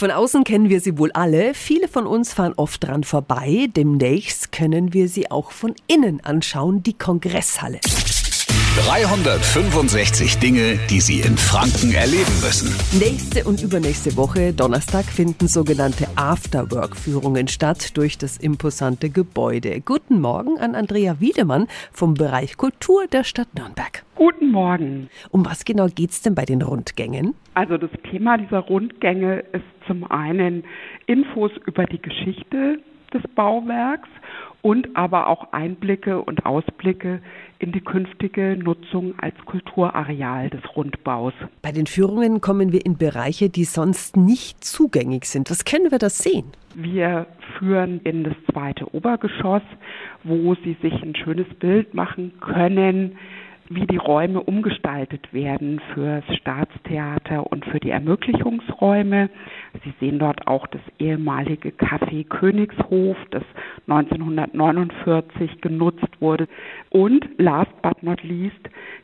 Von außen kennen wir sie wohl alle. Viele von uns fahren oft dran vorbei. Demnächst können wir sie auch von innen anschauen, die Kongresshalle. 365 Dinge, die Sie in Franken erleben müssen. Nächste und übernächste Woche, Donnerstag, finden sogenannte Afterwork-Führungen statt durch das imposante Gebäude. Guten Morgen an Andrea Wiedemann vom Bereich Kultur der Stadt Nürnberg. Guten Morgen. Um was genau geht es denn bei den Rundgängen? Also das Thema dieser Rundgänge ist zum einen Infos über die Geschichte des Bauwerks und aber auch Einblicke und Ausblicke in die künftige Nutzung als Kulturareal des Rundbaus. Bei den Führungen kommen wir in Bereiche, die sonst nicht zugänglich sind. Was können wir da sehen? Wir führen in das zweite Obergeschoss, wo Sie sich ein schönes Bild machen können, wie die Räume umgestaltet werden fürs Staatstheater und für die Ermöglichungsräume. Sie sehen dort auch das ehemalige Café Königshof, das 1949 genutzt wurde. Und last but not least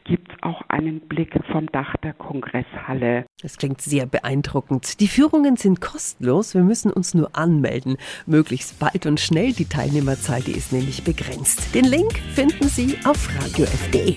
gibt es auch einen Blick vom Dach der Kongresshalle. Das klingt sehr beeindruckend. Die Führungen sind kostenlos. Wir müssen uns nur anmelden. Möglichst bald und schnell. Die Teilnehmerzahl, die ist nämlich begrenzt. Den Link finden Sie auf radiof.de.